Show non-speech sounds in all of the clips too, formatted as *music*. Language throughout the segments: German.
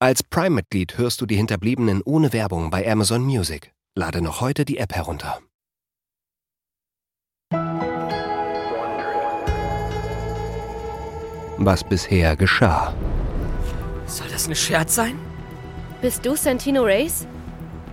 Als Prime-Mitglied hörst du die Hinterbliebenen ohne Werbung bei Amazon Music. Lade noch heute die App herunter. Was bisher geschah. Soll das ein Scherz sein? Bist du Santino Race?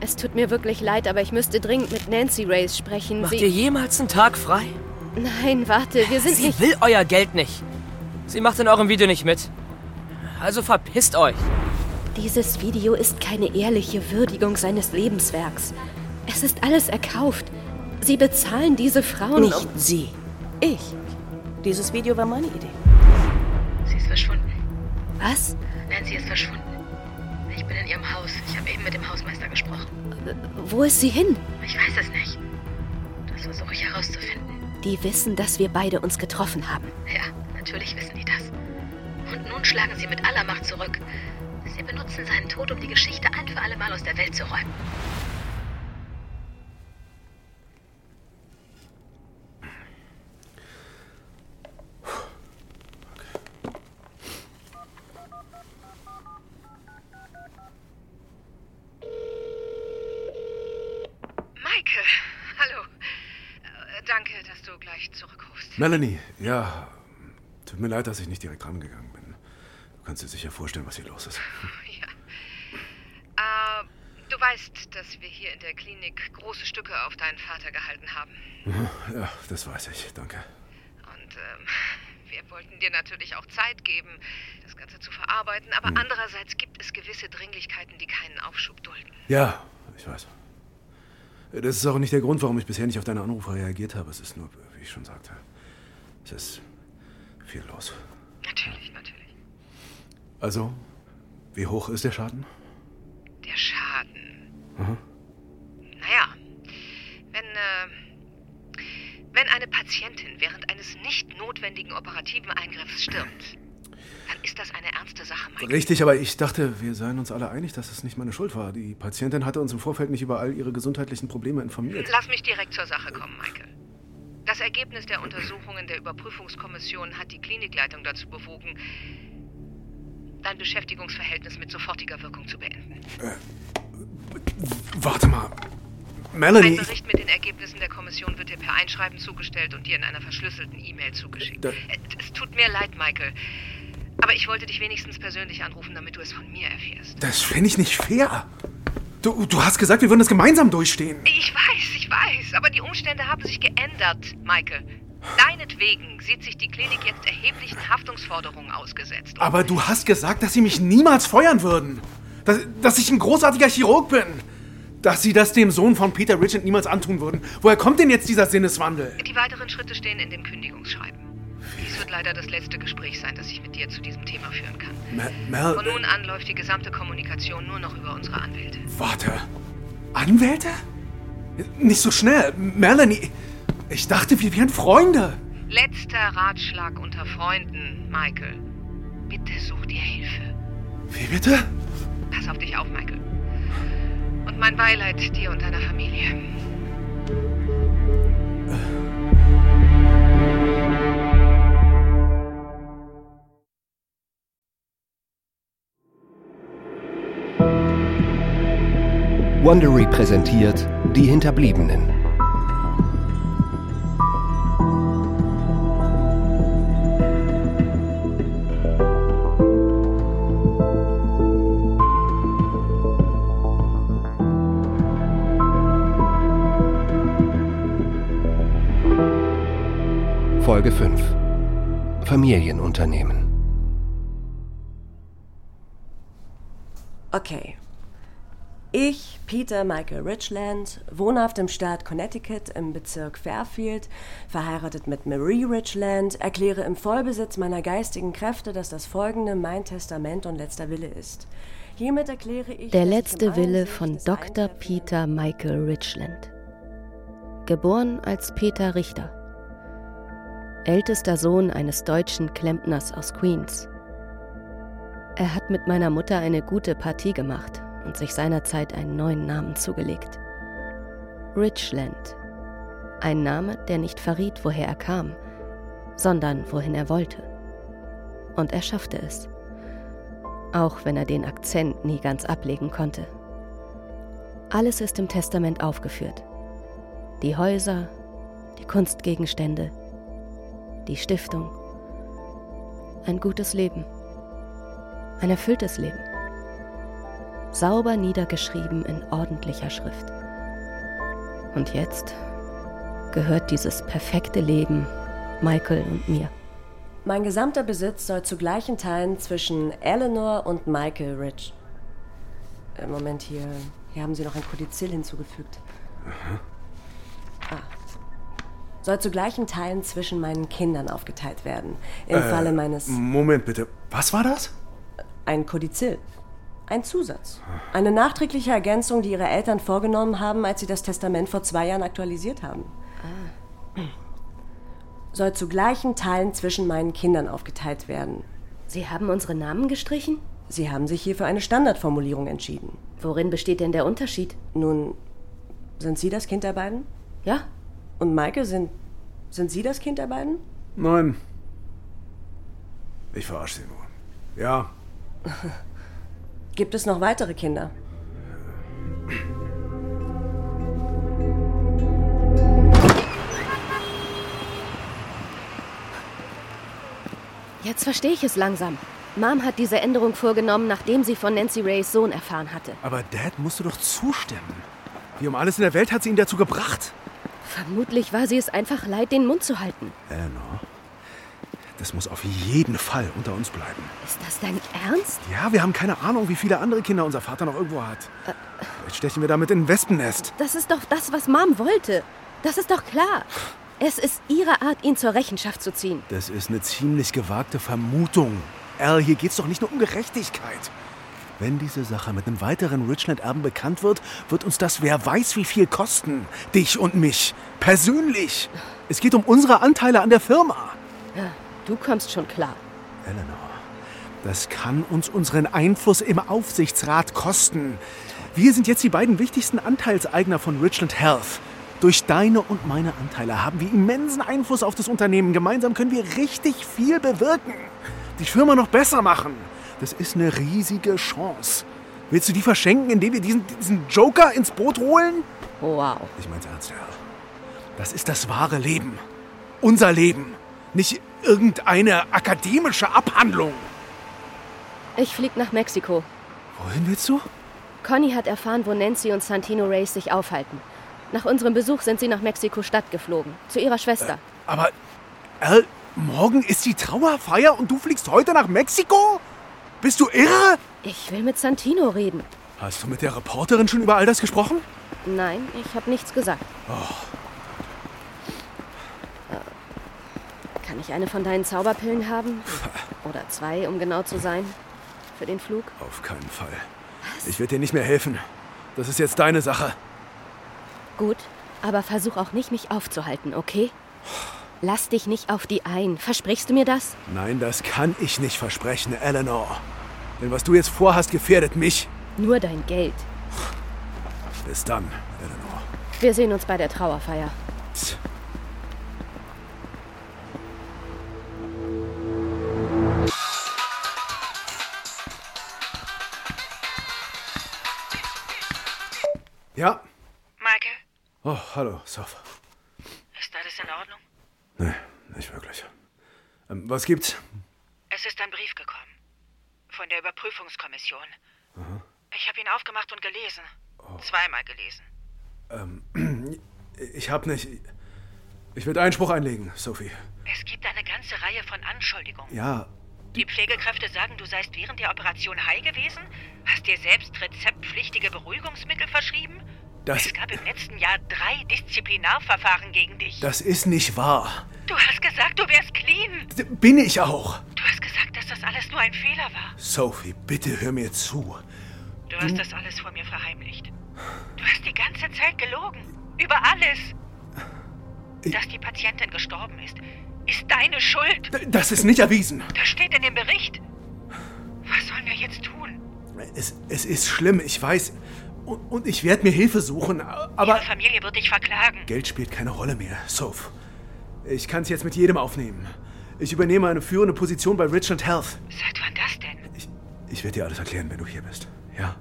Es tut mir wirklich leid, aber ich müsste dringend mit Nancy Race sprechen. Macht Sie ihr jemals einen Tag frei? Nein, warte, wir sind Sie nicht. will euer Geld nicht. Sie macht in eurem Video nicht mit. Also verpisst euch. Dieses Video ist keine ehrliche Würdigung seines Lebenswerks. Es ist alles erkauft. Sie bezahlen diese Frauen. Nicht um- sie. Ich. Dieses Video war meine Idee. Sie ist verschwunden. Was? Nancy ist verschwunden. Ich bin in ihrem Haus. Ich habe eben mit dem Hausmeister gesprochen. Wo ist sie hin? Ich weiß es nicht. Das versuche ich herauszufinden. Die wissen, dass wir beide uns getroffen haben. Ja, natürlich wissen die das. Und nun schlagen sie mit aller Macht zurück. Sie benutzen seinen Tod, um die Geschichte ein für alle Mal aus der Welt zu räumen. Maike, hallo. Äh, danke, dass du gleich zurückrufst. Melanie, ja. Tut mir leid, dass ich nicht direkt rangegangen bin. Du kannst dir sicher vorstellen, was hier los ist. *laughs* Ja. Äh, du weißt, dass wir hier in der Klinik große Stücke auf deinen Vater gehalten haben. Ja, das weiß ich. Danke. Und ähm, wir wollten dir natürlich auch Zeit geben, das Ganze zu verarbeiten. Aber andererseits gibt es gewisse Dringlichkeiten, die keinen Aufschub dulden. Ja, ich weiß. Das ist auch nicht der Grund, warum ich bisher nicht auf deine Anrufe reagiert habe. Es ist nur, wie ich schon sagte, es ist viel los. Natürlich, natürlich. Also, wie hoch ist der Schaden? Der Schaden. Mhm. Naja, wenn, äh, wenn eine Patientin während eines nicht notwendigen operativen Eingriffs stirbt, dann ist das eine ernste Sache, Mike. Richtig, aber ich dachte, wir seien uns alle einig, dass es nicht meine Schuld war. Die Patientin hatte uns im Vorfeld nicht über all ihre gesundheitlichen Probleme informiert. Lass mich direkt zur Sache kommen, Michael. Das Ergebnis der Untersuchungen der Überprüfungskommission hat die Klinikleitung dazu bewogen, dein Beschäftigungsverhältnis mit sofortiger Wirkung zu beenden. Warte mal. Ein Melanie. Bericht mit den Ergebnissen der Kommission wird dir per Einschreiben zugestellt und dir in einer verschlüsselten E-Mail zugeschickt. Da- Äh, Es tut mir leid, Michael. Aber ich wollte dich wenigstens persönlich anrufen, damit du es von mir erfährst. Das finde ich nicht fair. Du, du hast gesagt, wir würden es gemeinsam durchstehen. Ich weiß, ich weiß, aber die Umstände haben sich geändert, Michael. Deinetwegen sieht sich die Klinik jetzt erheblichen Haftungsforderungen ausgesetzt. Aber du hast gesagt, dass sie mich niemals feuern würden. Dass, dass ich ein großartiger Chirurg bin. Dass sie das dem Sohn von Peter Richard niemals antun würden. Woher kommt denn jetzt dieser Sinneswandel? Die weiteren Schritte stehen in dem Kündigungsschreiben. Dies wird leider das letzte Gespräch sein, das ich mit dir zu diesem Thema führen kann. Mel, Mel Von nun an läuft die gesamte Kommunikation nur noch über unsere Anwälte. warte. Anwälte? Nicht so schnell. Melanie, ich dachte, wir wären Freunde. Letzter Ratschlag unter Freunden, Michael. Bitte such dir Hilfe. Wie bitte? Pass auf dich auf, Michael. Und mein Beileid dir und deiner Familie. Wondery präsentiert Die Hinterbliebenen. Folge 5 Familienunternehmen Okay. Ich, Peter Michael Richland, wohnhaft im Staat Connecticut im Bezirk Fairfield, verheiratet mit Marie Richland, erkläre im Vollbesitz meiner geistigen Kräfte, dass das folgende mein Testament und letzter Wille ist. Hiermit erkläre ich. Der letzte Wille von Dr. Peter Michael Richland. Geboren als Peter Richter. Ältester Sohn eines deutschen Klempners aus Queens. Er hat mit meiner Mutter eine gute Partie gemacht und sich seinerzeit einen neuen Namen zugelegt. Richland. Ein Name, der nicht verriet, woher er kam, sondern wohin er wollte. Und er schaffte es. Auch wenn er den Akzent nie ganz ablegen konnte. Alles ist im Testament aufgeführt. Die Häuser, die Kunstgegenstände, die Stiftung. Ein gutes Leben. Ein erfülltes Leben. Sauber niedergeschrieben in ordentlicher Schrift. Und jetzt gehört dieses perfekte Leben Michael und mir. Mein gesamter Besitz soll zu gleichen Teilen zwischen Eleanor und Michael Rich. Äh, Moment, hier, hier haben Sie noch ein Kodizill hinzugefügt. Ah. Soll zu gleichen Teilen zwischen meinen Kindern aufgeteilt werden. Im Falle meines. Moment bitte. Was war das? Ein Kodizill. Ein Zusatz. Eine nachträgliche Ergänzung, die ihre Eltern vorgenommen haben, als sie das Testament vor zwei Jahren aktualisiert haben. Soll zu gleichen Teilen zwischen meinen Kindern aufgeteilt werden. Sie haben unsere Namen gestrichen? Sie haben sich hier für eine Standardformulierung entschieden. Worin besteht denn der Unterschied? Nun, sind Sie das Kind der beiden? Ja? Und Maike, sind, sind Sie das Kind der beiden? Nein. Ich verarsche sie nur. Ja, *laughs* Gibt es noch weitere Kinder? Jetzt verstehe ich es langsam. Mom hat diese Änderung vorgenommen, nachdem sie von Nancy Rays Sohn erfahren hatte. aber Dad musst du doch zustimmen. Wie um alles in der Welt hat sie ihn dazu gebracht? Vermutlich war sie es einfach leid, den Mund zu halten. Eleanor, das muss auf jeden Fall unter uns bleiben. Ist das dein Ernst? Ja, wir haben keine Ahnung, wie viele andere Kinder unser Vater noch irgendwo hat. Vielleicht stechen wir damit in ein Wespennest. Das ist doch das, was Mom wollte. Das ist doch klar. Es ist ihre Art, ihn zur Rechenschaft zu ziehen. Das ist eine ziemlich gewagte Vermutung. Al, hier geht's doch nicht nur um Gerechtigkeit. Wenn diese Sache mit einem weiteren Richland-Erben bekannt wird, wird uns das wer weiß wie viel kosten. Dich und mich. Persönlich. Es geht um unsere Anteile an der Firma. Ja, du kommst schon klar. Eleanor, das kann uns unseren Einfluss im Aufsichtsrat kosten. Wir sind jetzt die beiden wichtigsten Anteilseigner von Richland Health. Durch deine und meine Anteile haben wir immensen Einfluss auf das Unternehmen. Gemeinsam können wir richtig viel bewirken. Die Firma noch besser machen. Das ist eine riesige Chance. Willst du die verschenken, indem wir diesen, diesen Joker ins Boot holen? Wow. Ich mein's ernst, Al. Das ist das wahre Leben. Unser Leben. Nicht irgendeine akademische Abhandlung. Ich flieg nach Mexiko. Wohin willst du? Conny hat erfahren, wo Nancy und Santino Race sich aufhalten. Nach unserem Besuch sind sie nach Mexiko-Stadt geflogen. Zu ihrer Schwester. Aber, Al, morgen ist die Trauerfeier und du fliegst heute nach Mexiko? Bist du irre? Ich will mit Santino reden. Hast du mit der Reporterin schon über all das gesprochen? Nein, ich habe nichts gesagt. Äh, Kann ich eine von deinen Zauberpillen haben? Oder zwei, um genau zu sein? Für den Flug? Auf keinen Fall. Ich werde dir nicht mehr helfen. Das ist jetzt deine Sache. Gut, aber versuch auch nicht, mich aufzuhalten, okay? Lass dich nicht auf die ein. Versprichst du mir das? Nein, das kann ich nicht versprechen, Eleanor. Denn was du jetzt vorhast, gefährdet mich. Nur dein Geld. Bis dann, Eleanor. Wir sehen uns bei der Trauerfeier. Psst. Ja. Michael, Oh, hallo, Soph. ist alles in Ordnung? Nee, nicht wirklich. Ähm, was gibt's? Es ist ein Brief gekommen. Von der Überprüfungskommission. Ich habe ihn aufgemacht und gelesen. Zweimal gelesen. *clears throat* Ich hab nicht. Ich will Einspruch einlegen, Sophie. Es gibt eine ganze Reihe von Anschuldigungen. Ja, Die Pflegekräfte sagen, du seist während der Operation high gewesen, hast dir selbst rezeptpflichtige Beruhigungsmittel verschrieben. Das, Es gab im letzten Jahr drei Disziplinarverfahren gegen dich. das ist nicht wahr. Du hast gesagt, du wärst clean. Bin ich auch. Du hast gesagt, dass das alles nur ein Fehler war. Sophie, bitte hör mir zu. Du hast das alles vor mir verheimlicht. Du hast die ganze Zeit gelogen. Über alles. Dass die Patientin gestorben ist, ist deine Schuld. Das ist nicht erwiesen. Das steht in dem Bericht. Was sollen wir jetzt tun? Es, es ist schlimm, ich weiß. Und, und ich werde mir Hilfe suchen, aber Ihre Familie wird dich verklagen. Geld spielt keine Rolle mehr, Soph. Ich kann es jetzt mit jedem aufnehmen. Ich übernehme eine führende Position bei Richland Health. Seit wann das denn? Ich, Ich werde dir alles erklären, wenn du hier bist. Ja?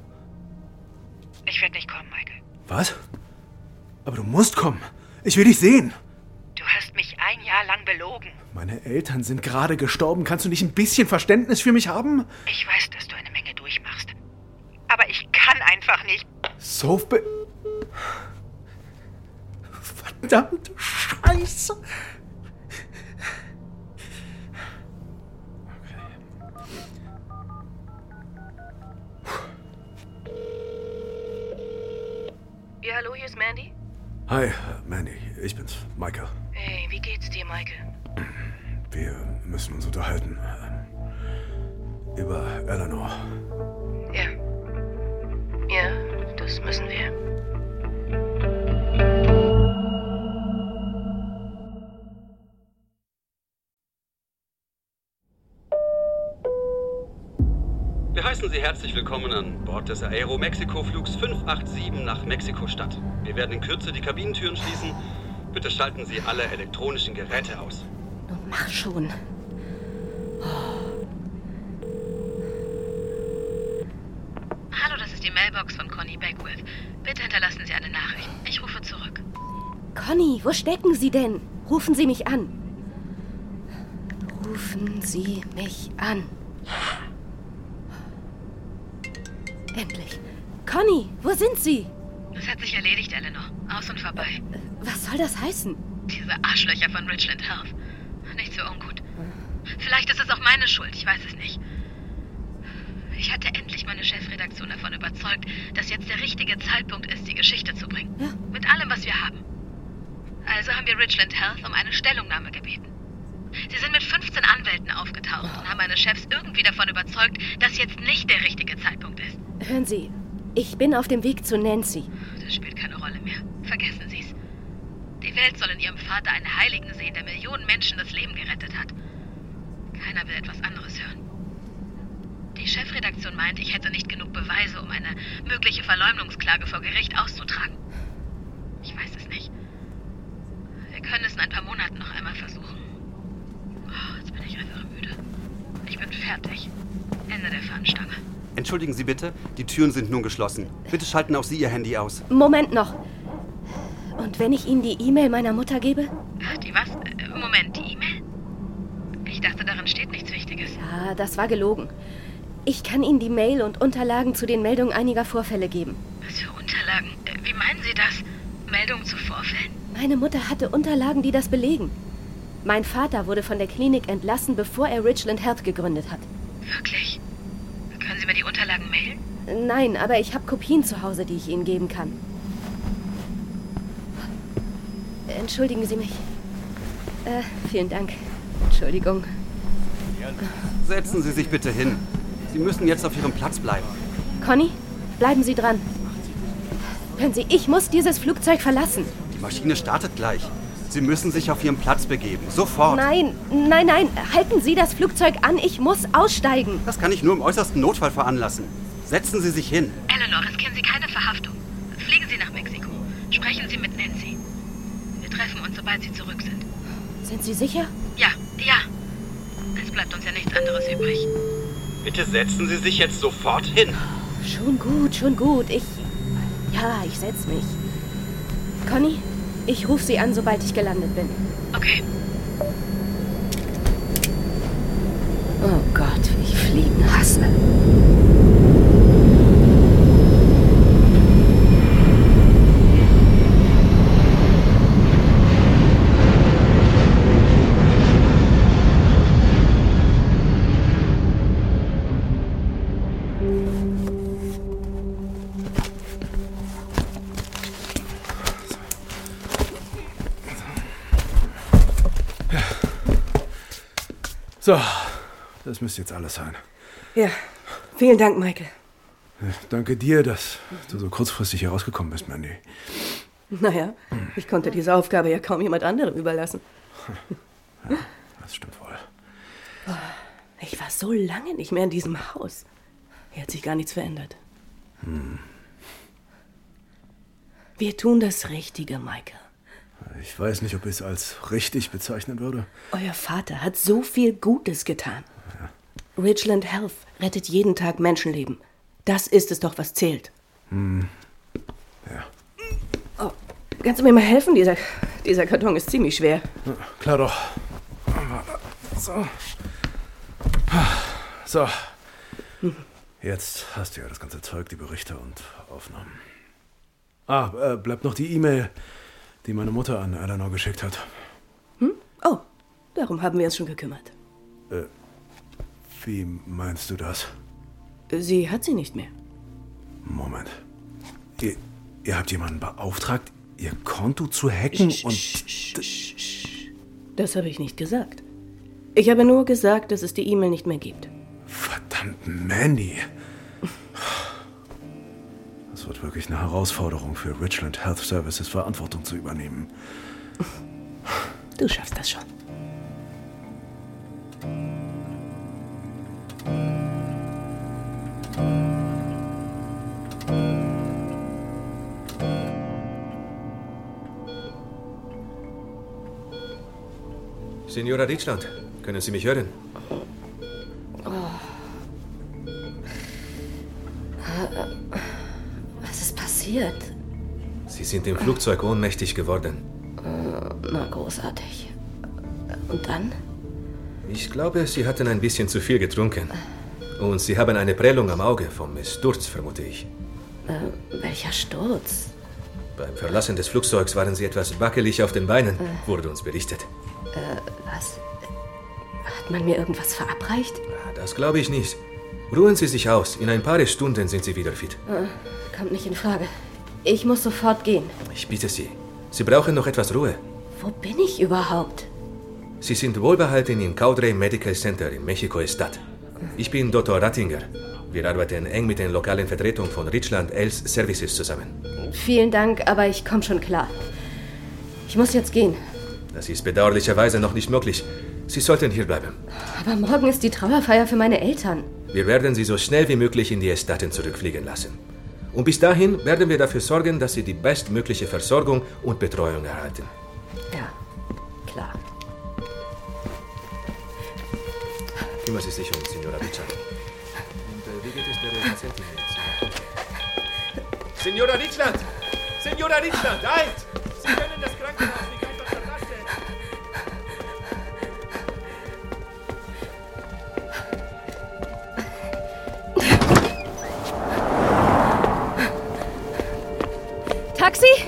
Ich werde nicht kommen, Michael. Was? Aber du musst kommen. Ich will dich sehen. Du hast mich ein Jahr lang belogen. Meine Eltern sind gerade gestorben. Kannst du nicht ein bisschen Verständnis für mich haben? Ich weiß, dass du eine Menge durchmachst. Aber ich kann einfach nicht. Be Verdammte Scheiße. Ja, hallo, hier ist Mandy. Hi, Mandy. Ich bin's, Michael. Hey, wie geht's dir, Michael? Wir müssen uns unterhalten. ähm, Über Eleanor. Ja. Das müssen wir. Wir heißen Sie herzlich willkommen an Bord des Aero-Mexiko-Flugs 587 nach Mexiko-Stadt. Wir werden in Kürze die Kabinentüren schließen. Bitte schalten Sie alle elektronischen Geräte aus. Nun mach schon. Hallo, das ist die Mailbox von Connie Beckwith. Bitte hinterlassen Sie eine Nachricht. Ich rufe zurück. Conny, wo stecken Sie denn? Rufen Sie mich an. Rufen Sie mich an. Endlich. Conny, wo sind Sie? Das hat sich erledigt, Eleanor. Aus und vorbei. Was soll das heißen? Diese Arschlöcher von Richland Health. Nicht so ungut. Vielleicht ist es auch meine Schuld, ich weiß es nicht. Ich hatte endlich meine Chefredaktion davon überzeugt, dass jetzt der richtige Zeitpunkt ist, die Geschichte zu bringen. Ja. Mit allem, was wir haben. Also haben wir Richland Health um eine Stellungnahme gebeten. Sie sind mit 15 Anwälten aufgetaucht und haben meine Chefs irgendwie davon überzeugt, dass jetzt nicht der richtige Zeitpunkt ist. Hören Sie, ich bin auf dem Weg zu Nancy. Das spielt keine Rolle mehr. Vergessen Sie es. Die Welt soll in ihrem Vater einen Heiligen sehen, der Millionen Menschen das Leben gerettet hat. Keiner will etwas anderes hören. Die Chefredaktion meint, ich hätte nicht genug Beweise, um eine mögliche Verleumdungsklage vor Gericht auszutragen. Ich weiß es nicht. Wir können es in ein paar Monaten noch einmal versuchen. Oh, jetzt bin ich einfach müde. Ich bin fertig. Ende der Fahnenstange. Entschuldigen Sie bitte, die Türen sind nun geschlossen. Bitte schalten auch Sie Ihr Handy aus. Moment noch. Und wenn ich Ihnen die E-Mail meiner Mutter gebe? Die was? Äh, Moment, die E-Mail? Ich dachte, darin steht nichts Wichtiges. Ja, das war gelogen. Ich kann Ihnen die Mail und Unterlagen zu den Meldungen einiger Vorfälle geben. Was für Unterlagen? Äh, Wie meinen Sie das? Meldungen zu Vorfällen? Meine Mutter hatte Unterlagen, die das belegen. Mein Vater wurde von der Klinik entlassen, bevor er Richland Health gegründet hat. Wirklich? Können Sie mir die Unterlagen mailen? Nein, aber ich habe Kopien zu Hause, die ich Ihnen geben kann. Entschuldigen Sie mich. Äh, vielen Dank. Entschuldigung. Setzen Sie sich bitte hin. Sie müssen jetzt auf Ihrem Platz bleiben. Conny, bleiben Sie dran. Hören Sie, ich muss dieses Flugzeug verlassen. Die Maschine startet gleich. Sie müssen sich auf Ihren Platz begeben. Sofort. Nein, nein, nein. Halten Sie das Flugzeug an. Ich muss aussteigen. Das kann ich nur im äußersten Notfall veranlassen. Setzen Sie sich hin. Eleanor, riskieren Sie keine Verhaftung. Fliegen Sie nach Mexiko. Sprechen Sie mit Nancy. Wir treffen uns, sobald Sie zurück sind. Sind Sie sicher? Ja, ja. Es bleibt uns ja nichts anderes übrig. Bitte setzen Sie sich jetzt sofort hin. Schon gut, schon gut. Ich. Ja, ich setz mich. Conny, ich rufe Sie an, sobald ich gelandet bin. Okay. Oh Gott, wie ich Fliegen hasse. So, das müsste jetzt alles sein. Ja, vielen Dank, Michael. Danke dir, dass du so kurzfristig hier rausgekommen bist, Mandy. Naja, ich konnte diese Aufgabe ja kaum jemand anderem überlassen. Das stimmt wohl. Ich war so lange nicht mehr in diesem Haus. Hier hat sich gar nichts verändert. Wir tun das Richtige, Michael. Ich weiß nicht, ob ich es als richtig bezeichnen würde. Euer Vater hat so viel Gutes getan. Ridgeland Health rettet jeden Tag Menschenleben. Das ist es doch, was zählt. Hm. Ja. Oh, kannst du mir mal helfen? Dieser, dieser Karton ist ziemlich schwer. Ja, klar doch. So. So. Jetzt hast du ja das ganze Zeug, die Berichte und Aufnahmen. Ah, äh, bleibt noch die E-Mail, die meine Mutter an Eleanor geschickt hat. Hm? Oh, darum haben wir uns schon gekümmert. Äh, wie meinst du das? Sie hat sie nicht mehr. Moment. Ihr, ihr habt jemanden beauftragt, ihr Konto zu hacken sch, und. Sch, sch, das habe ich nicht gesagt. Ich habe nur gesagt, dass es die E-Mail nicht mehr gibt. Verdammt, Mandy. Das wird wirklich eine Herausforderung für Richland Health Services, Verantwortung zu übernehmen. Du schaffst das schon. Signora Richland, können Sie mich hören? Passiert? Sie sind im Flugzeug ohnmächtig geworden. Na, großartig. Und dann? Ich glaube, Sie hatten ein bisschen zu viel getrunken. Und Sie haben eine Prellung am Auge vom Sturz, vermute ich. Äh, welcher Sturz? Beim Verlassen des Flugzeugs waren Sie etwas wackelig auf den Beinen, äh. wurde uns berichtet. Äh, was? Hat man mir irgendwas verabreicht? Das glaube ich nicht. Ruhen Sie sich aus. In ein paar Stunden sind Sie wieder fit. Äh, kommt nicht in Frage. Ich muss sofort gehen. Ich bitte Sie. Sie brauchen noch etwas Ruhe. Wo bin ich überhaupt? Sie sind wohlbehalten im Caudray Medical Center in Mexiko-Stadt. Ich bin Dr. Rattinger. Wir arbeiten eng mit den lokalen Vertretungen von Richland Els Services zusammen. Vielen Dank, aber ich komme schon klar. Ich muss jetzt gehen. Das ist bedauerlicherweise noch nicht möglich. Sie sollten hier bleiben. Aber morgen ist die Trauerfeier für meine Eltern. Wir werden Sie so schnell wie möglich in die Estaten zurückfliegen lassen. Und bis dahin werden wir dafür sorgen, dass Sie die bestmögliche Versorgung und Betreuung erhalten. Ja, klar. Kümmern Sie sich um Signora Richard. Und äh, wie geht es der Patientin jetzt? Signora Richland! Signora Richland, halt! Sie können das Taxi!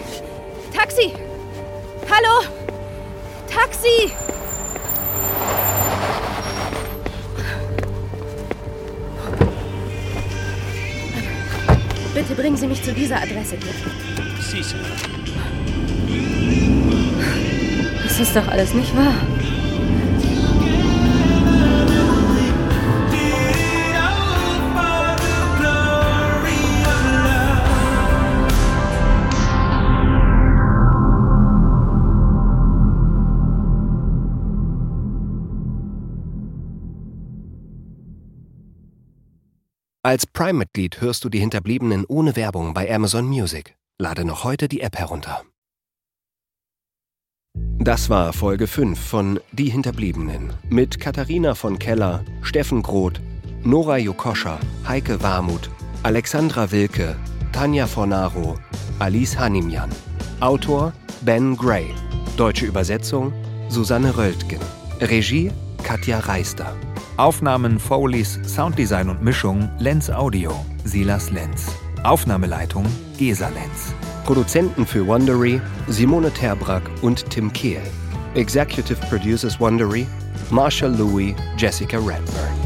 Taxi! Hallo! Taxi! Bitte bringen Sie mich zu dieser Adresse hier. Sie, Sir. Das ist doch alles nicht wahr. Als Prime-Mitglied hörst du die Hinterbliebenen ohne Werbung bei Amazon Music. Lade noch heute die App herunter. Das war Folge 5 von Die Hinterbliebenen mit Katharina von Keller, Steffen Groth, Nora Jokoscha, Heike Warmuth, Alexandra Wilke, Tanja Fornaro, Alice Hanimjan. Autor Ben Gray. Deutsche Übersetzung Susanne Röltgen. Regie Katja Reister. Aufnahmen, Foleys, Sounddesign und Mischung Lenz Audio, Silas Lenz. Aufnahmeleitung Gesa Lenz. Produzenten für Wondery Simone Terbrack und Tim Kehl. Executive Producers Wondery Marshall Louis, Jessica Redburn.